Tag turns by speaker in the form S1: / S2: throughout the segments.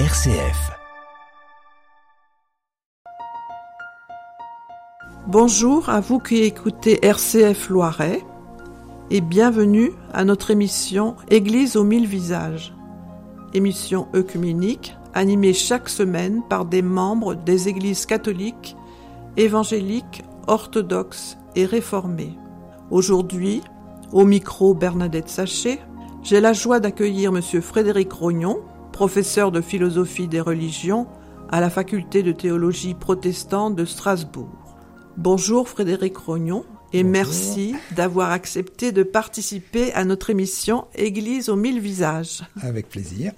S1: RCF.
S2: Bonjour à vous qui écoutez RCF Loiret et bienvenue à notre émission Église aux mille visages. Émission œcuménique animée chaque semaine par des membres des églises catholiques, évangéliques, orthodoxes et réformées. Aujourd'hui, au micro Bernadette Sachet, j'ai la joie d'accueillir M. Frédéric Rognon, professeur de philosophie des religions à la faculté de théologie protestante de Strasbourg. Bonjour Frédéric Rognon et merci d'avoir accepté de participer à notre émission Église aux mille visages.
S3: Avec plaisir.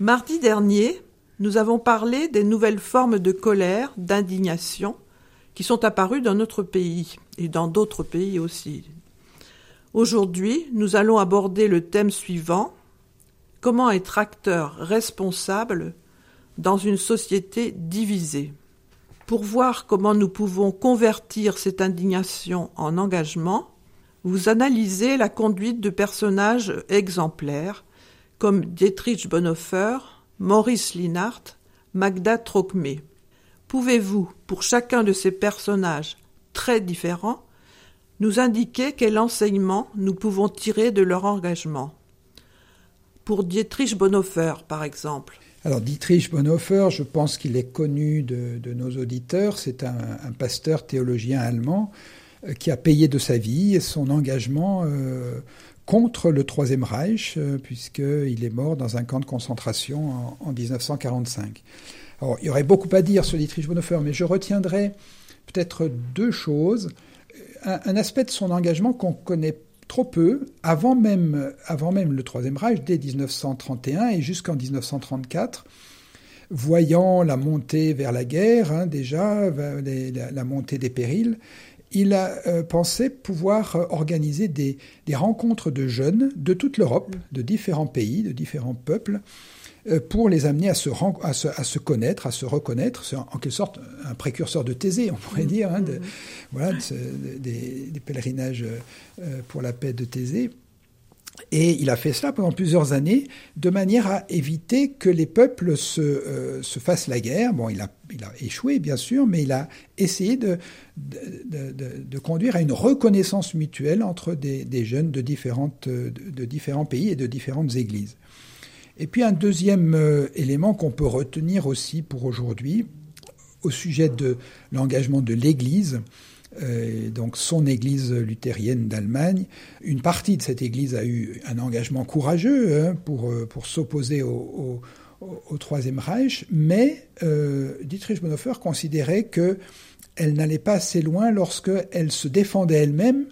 S2: Mardi dernier, nous avons parlé des nouvelles formes de colère, d'indignation qui sont apparues dans notre pays et dans d'autres pays aussi. Aujourd'hui, nous allons aborder le thème suivant Comment être acteur responsable dans une société divisée? Pour voir comment nous pouvons convertir cette indignation en engagement, vous analysez la conduite de personnages exemplaires comme Dietrich Bonhoeffer, Maurice Linhart, Magda Trocmé. Pouvez-vous, pour chacun de ces personnages très différents, nous indiquer quel enseignement nous pouvons tirer de leur engagement? Pour Dietrich Bonhoeffer, par exemple.
S3: Alors Dietrich Bonhoeffer, je pense qu'il est connu de, nos auditeurs. C'est un, pasteur théologien allemand euh, qui a payé de sa vie son engagement euh, contre le Troisième Reich, euh, puisqu'il est mort dans un camp de concentration en, 1945. Alors, il y aurait beaucoup à dire sur Dietrich Bonhoeffer, mais je retiendrai peut-être deux choses. Un, aspect de son engagement qu'on connaît trop peu, avant même, le Troisième Reich, dès 1931 et jusqu'en 1934, voyant la montée vers la guerre, hein, déjà, la, montée des périls, il a euh, pensé pouvoir euh, organiser des, rencontres de jeunes de toute l'Europe, de différents pays, de différents peuples, pour les amener à se, à, se, connaître, à se reconnaître. C'est en, quelque sorte un précurseur de Thésée, on pourrait dire, hein, de, mmh. voilà, des, pèlerinages pour la paix de Thésée. Et il a fait cela pendant plusieurs années, de manière à éviter que les peuples se, euh, se fassent la guerre. Bon, il a, il a, échoué, bien sûr, mais il a essayé de, de, de, conduire à une reconnaissance mutuelle entre des, des jeunes différentes, de, différents pays et de différentes églises. Et puis un deuxième euh, élément qu'on peut retenir aussi pour aujourd'hui, au sujet de l'engagement de l'Église, euh, donc son église luthérienne d'Allemagne. Une partie de cette église a eu un engagement courageux hein, pour, euh, pour s'opposer au, au, Troisième Reich, mais euh, Dietrich Bonhoeffer considérait qu'elle n'allait pas assez loin lorsqu'elle se défendait elle-même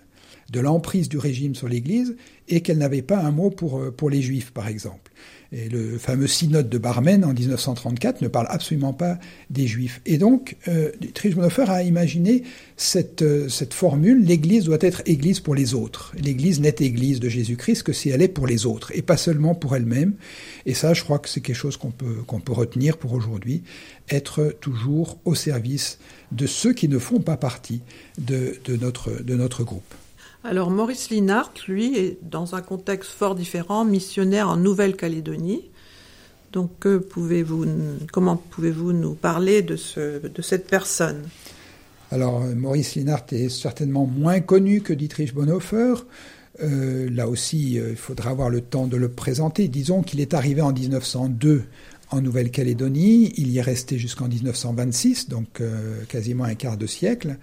S3: de l'emprise du régime sur l'Église et qu'elle n'avait pas un mot pour, pour les Juifs, par exemple. Et le fameux synode de Barmen en 1934 ne parle absolument pas des Juifs. Et donc, euh, Dietrich Bonhoeffer a imaginé cette, euh, cette formule l'Église doit être Église pour les autres. L'Église n'est Église de Jésus-Christ que si elle est pour les autres et pas seulement pour elle-même. Et ça, je crois que c'est quelque chose qu'on peut, qu'on peut retenir pour aujourd'hui, être toujours au service de ceux qui ne font pas partie de, de, notre, de notre groupe.
S2: Alors Maurice Linhart, lui, est dans un contexte fort différent, missionnaire en Nouvelle-Calédonie. Donc comment pouvez-vous nous parler de cette personne?
S3: Alors Maurice Linhart est certainement moins connu que Dietrich Bonhoeffer. Euh, là aussi, euh, il faudra avoir le temps de le présenter. Disons qu'il est arrivé en 1902 en Nouvelle-Calédonie. Il y est resté jusqu'en 1926, donc euh, quasiment un quart de siècle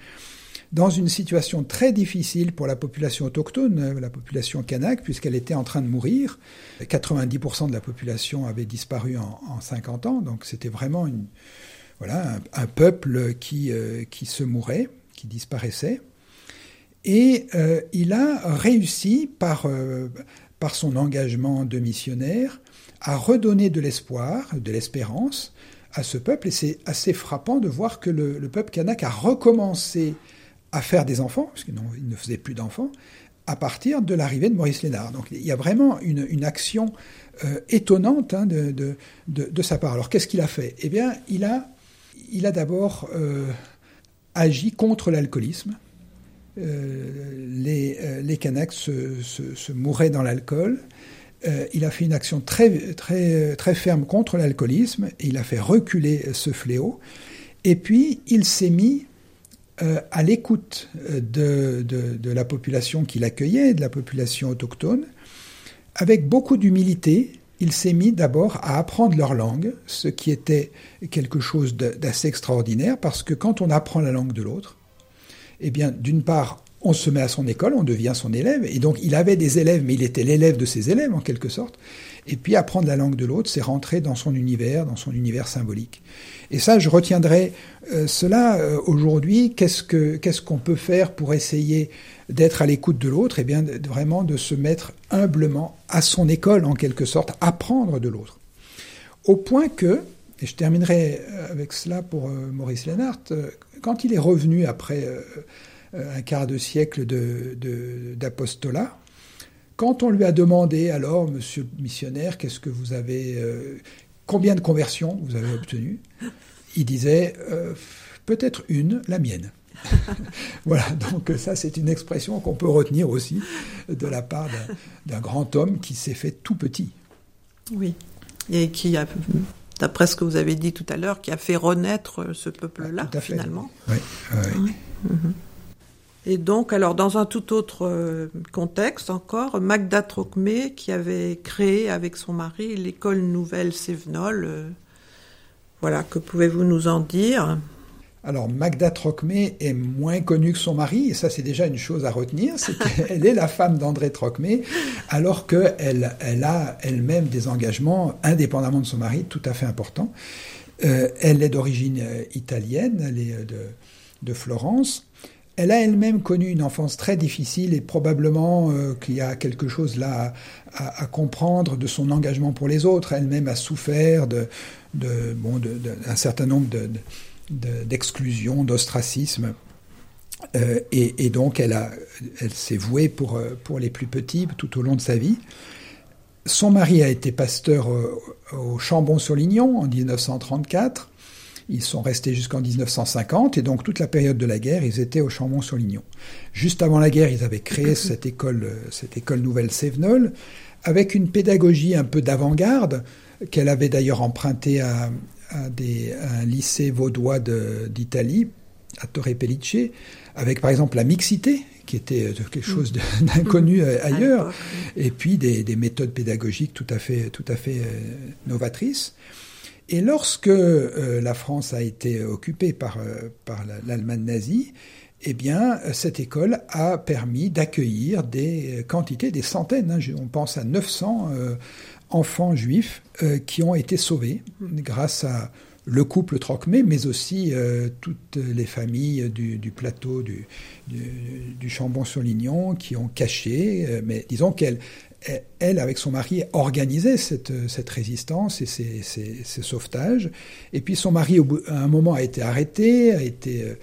S3: dans une situation très difficile pour la population autochtone, euh, la population kanak, puisqu'elle était en train de mourir. 90% de la population avait disparu en, 50 ans, donc c'était vraiment voilà, un, peuple qui, euh, qui se mourait, qui disparaissait. Et euh, il a réussi, par, par son engagement de missionnaire, à redonner de l'espoir, de l'espérance à ce peuple. Et c'est assez frappant de voir que le, le peuple kanak a recommencé à faire des enfants, parce qu'il ne faisait plus d'enfants, à partir de l'arrivée de Maurice Lénard. Donc il y a vraiment une, action euh, étonnante hein, de, sa part. Alors qu'est-ce qu'il a fait? Eh bien, il a, d'abord euh, agi contre l'alcoolisme. Euh, les, les se, mouraient dans l'alcool. il a fait une action très, très ferme contre l'alcoolisme, il a fait reculer ce fléau, et puis il s'est mis euh, à l'écoute de, de, de, la population qu'il accueillait, de la population autochtone, avec beaucoup d'humilité. Il s'est mis d'abord à apprendre leur langue, ce qui était quelque chose d'assez extraordinaire, parce que quand on apprend la langue de l'autre, eh bien, d'une part, on se met à son école, on devient son élève, et donc il avait des élèves, mais il était l'élève de ses élèves en quelque sorte. Et puis apprendre la langue de l'autre, c'est rentrer dans son univers, dans son univers symbolique. Et ça, je retiendrai euh, cela euh, aujourd'hui. Qu'est-ce que qu'est-ce qu'on peut faire pour essayer d'être à l'écoute de l'autre? Eh bien, vraiment de se mettre humblement à son école en quelque sorte, apprendre de l'autre. Au point que, et je terminerai avec cela pour euh, Maurice Lénart, quand il est revenu après un quart de siècle d'apostolat. De, Quand on lui a demandé, alors, monsieur le missionnaire, qu'est-ce que vous avez, euh, combien de conversions vous avez obtenues Il disait, euh, peut-être une, la mienne. voilà, donc ça c'est une expression qu'on peut retenir aussi de la part d'un grand homme qui s'est fait tout petit.
S2: Oui, et qui a, d'après ce que vous avez dit tout à l'heure, qui a fait renaître ce peuple-là, finalement.
S3: Oui, oui. Mhm.
S2: Et donc, alors dans un tout autre euh, contexte encore, Magda Trocmé, qui avait créé avec son mari l'école nouvelle Sévenol. Euh, voilà, que pouvez-vous nous en dire?
S3: Alors Magda Trocmé est moins connue que son mari, et ça c'est déjà une chose à retenir, c'est qu'elle est la femme d'André Trocmé, alors qu'elle elle a elle-même des engagements, indépendamment de son mari, tout à fait importants. Euh, elle est d'origine italienne, elle est de, de Florence. Elle a elle-même connu une enfance très difficile et probablement euh, qu'il y a quelque chose là à, comprendre de son engagement pour les autres. Elle-même a souffert de, bon, certain nombre d'exclusions, d'ostracisme. Euh, et, donc elle, elle s'est vouée pour, euh, pour les plus petits tout au long de sa vie. Son mari a été pasteur au Chambon-sur-Lignon en 1934. Ils sont restés jusqu'en 1950 et donc toute la période de la guerre, ils étaient au Chambon-sur-Lignon. Juste avant la guerre, ils avaient créé cette école, cette école nouvelle Sévenol avec une pédagogie un peu d'avant-garde qu'elle avait d'ailleurs empruntée à, des, un lycée vaudois d'Italie, à Torre Pellice, avec par exemple la mixité, qui était quelque chose d'inconnu ailleurs, et puis des, des, méthodes pédagogiques tout à fait, tout à fait euh, novatrices. Et lorsque euh, la France a été occupée par, euh, par l'Allemagne nazie, eh bien, cette école a permis d'accueillir des quantités, des centaines, hein, on pense à 900 euh, enfants juifs qui ont été sauvés grâce à le couple Trocmé, mais aussi toutes les familles du, plateau du, du, du Chambon-sur-Lignon qui ont caché, mais disons qu'elles elle, avec son mari, organisait cette, cette résistance et ces, sauvetages. Et puis son mari, à un moment, a été arrêté, a été euh,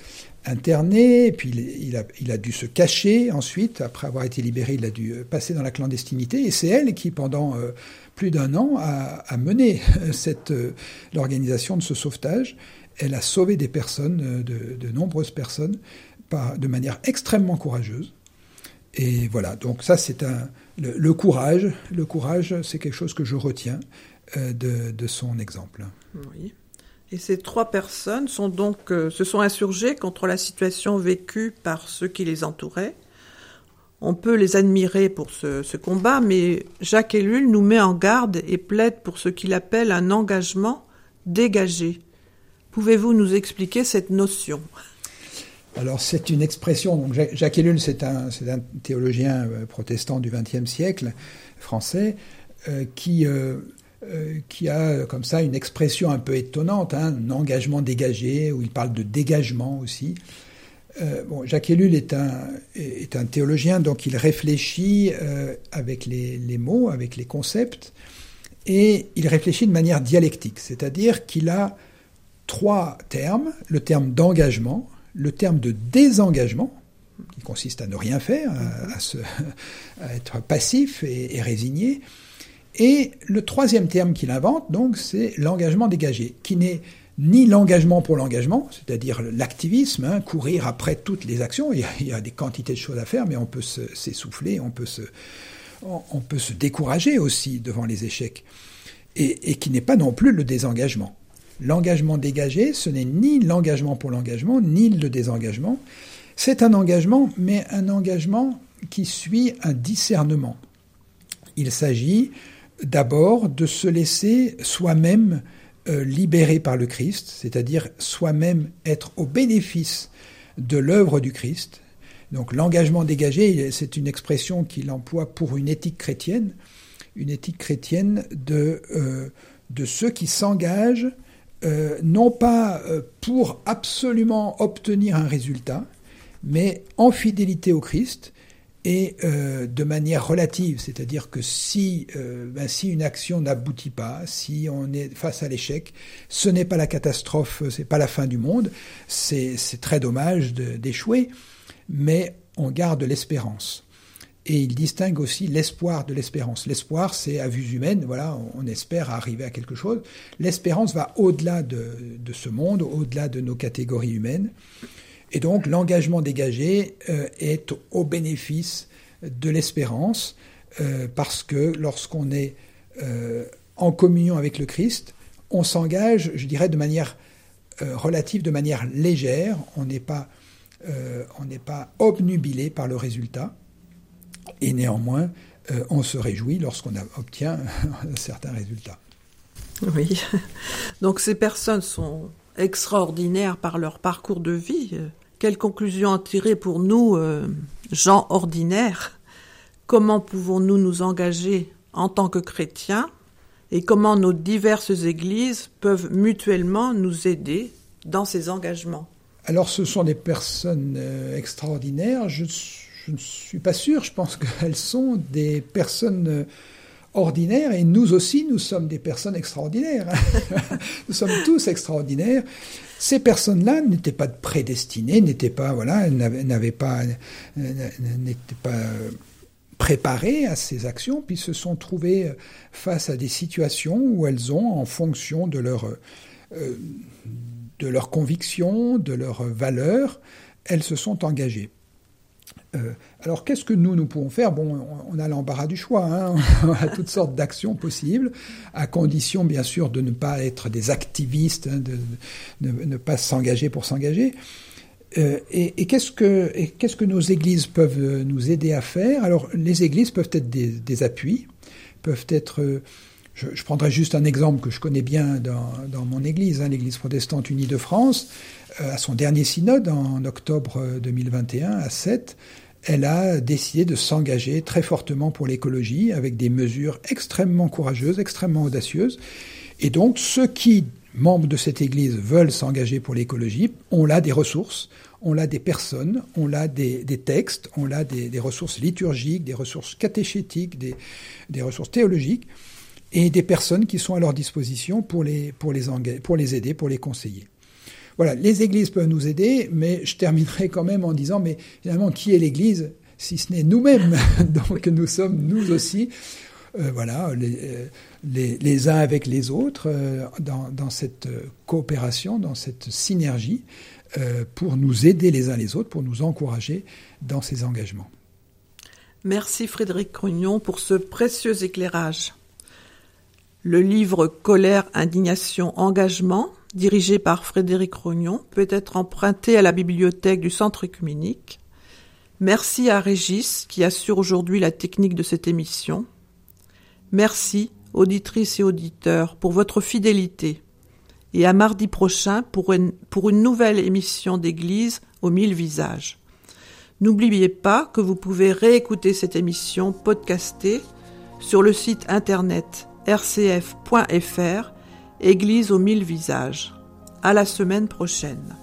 S3: interné, et puis il, a, dû se cacher ensuite. Après avoir été libéré, il a dû euh, passer dans la clandestinité. Et c'est elle qui, pendant euh, plus d'un an, a, mené l'organisation de ce sauvetage. Elle a sauvé des personnes, de, nombreuses personnes, de manière extrêmement courageuse. Et voilà, donc ça c'est un, le, courage, le courage, c'est quelque chose que je retiens euh, de, son exemple.
S2: Oui. Et ces trois personnes sont donc, euh, se sont insurgées contre la situation vécue par ceux qui les entouraient. On peut les admirer pour ce, combat, mais Jacques Ellul nous met en garde et plaide pour ce qu'il appelle un engagement dégagé. Pouvez-vous nous expliquer cette notion?
S3: Alors c'est une expression, donc Jacques Ellul c'est un, théologien euh, protestant du XXe siècle, français, euh, qui, euh, qui a comme ça une expression un peu étonnante, hein, un engagement dégagé, où il parle de dégagement aussi. Jacques Ellul est un, est un théologien, donc il réfléchit avec les, mots, avec les concepts, et il réfléchit de manière dialectique, c'est-à-dire qu'il a trois termes, le terme d'engagement, le terme de désengagement, qui consiste à ne rien faire, à, être passif et, résigné, et le troisième terme qu'il invente, donc, c'est l'engagement dégagé, qui n'est ni l'engagement pour l'engagement, c'est-à-dire l'activisme, hein, courir après toutes les actions. Il y, a, des quantités de choses à faire, mais on peut s'essouffler, on peut se, on peut se décourager aussi devant les échecs, et, qui n'est pas non plus le désengagement. L'engagement dégagé, ce n'est ni l'engagement pour l'engagement, ni le désengagement. C'est un engagement, mais un engagement qui suit un discernement. Il s'agit d'abord de se laisser soi-même euh, libéré par le Christ, c'est-à-dire soi-même être au bénéfice de l'œuvre du Christ. Donc l'engagement dégagé, c'est une expression qu'il emploie pour une éthique chrétienne, une éthique chrétienne de, euh, de ceux qui s'engagent euh, non pas pour absolument obtenir un résultat, mais en fidélité au Christ et euh, de manière relative, c'est-à-dire que si, euh, ben, si une action n'aboutit pas, si on est face à l'échec, ce n'est pas la catastrophe, c'est pas la fin du monde, c'est très dommage d'échouer, mais on garde l'espérance. Et il distingue aussi l'espoir de l'espérance. L'espoir, c'est à vue humaine, voilà, on espère arriver à quelque chose. L'espérance va au-delà de, ce monde, au-delà de nos catégories humaines. Et donc l'engagement dégagé euh, est au bénéfice de l'espérance, euh, parce que lorsqu'on est euh, en communion avec le Christ, on s'engage, je dirais, de manière relative, de manière légère, on n'est pas obnubilé par le résultat, et néanmoins, on se réjouit lorsqu'on obtient un certain résultat.
S2: Oui, donc ces personnes sont extraordinaires par leur parcours de vie. Quelle conclusion en tirer pour nous, euh, gens ordinaires? Comment pouvons-nous nous engager en tant que chrétiens? Et comment nos diverses églises peuvent mutuellement nous aider dans ces engagements?
S3: Alors ce sont des personnes euh, extraordinaires. Je, ne suis pas sûr. Je pense qu'elles sont des personnes euh, ordinaires et nous aussi, nous sommes des personnes extraordinaires. nous sommes tous extraordinaires. Ces personnes-là n'étaient pas prédestinées, n'étaient pas, voilà, n'avaient pas, n'étaient pas préparées à ces actions, puis se sont trouvées face à des situations où elles ont, en fonction de euh, de leurs convictions, de leurs valeurs, elles se sont engagées. Euh, alors qu'est-ce que nous, nous pouvons faire? Bon, on a l'embarras du choix, hein. On a toutes sortes d'actions possibles, à condition bien sûr de ne pas être des activistes, hein, de, ne pas s'engager pour s'engager. Euh, et, qu'est-ce que, nos églises peuvent nous aider à faire? Alors les églises peuvent être des, appuis, peuvent être... Euh, je, prendrai juste un exemple que je connais bien dans, mon église, hein, l'église protestante unie de France, à son dernier synode en octobre 2021 à 7, elle a décidé de s'engager très fortement pour l'écologie avec des mesures extrêmement courageuses, extrêmement audacieuses. Et donc, ceux qui, membres de cette Église, veulent s'engager pour l'écologie, on a des ressources, on a des personnes, on a des, textes, on a des, ressources liturgiques, des ressources catéchétiques, des, des, ressources théologiques, et des personnes qui sont à leur disposition pour les, pour les, pour les aider, pour les conseiller. Voilà, les églises peuvent nous aider, mais je terminerai quand même en disant, mais finalement, qui est l'église si ce n'est nous-mêmes Donc nous sommes, nous aussi, euh, voilà, les, les, uns avec les autres, euh, dans, cette coopération, dans cette synergie, euh, pour nous aider les uns les autres, pour nous encourager dans ces engagements.
S2: Merci Frédéric Crugnon pour ce précieux éclairage. Le livre Colère, indignation, engagement dirigé par Frédéric Rognon, peut être emprunté à la bibliothèque du Centre œcuménique. Merci à Régis qui assure aujourd'hui la technique de cette émission. Merci, auditrices et auditeurs, pour votre fidélité. Et à mardi prochain pour une, pour une nouvelle émission d'Église aux mille visages. N'oubliez pas que vous pouvez réécouter cette émission podcastée sur le site internet rcf.fr Église aux mille visages. À la semaine prochaine.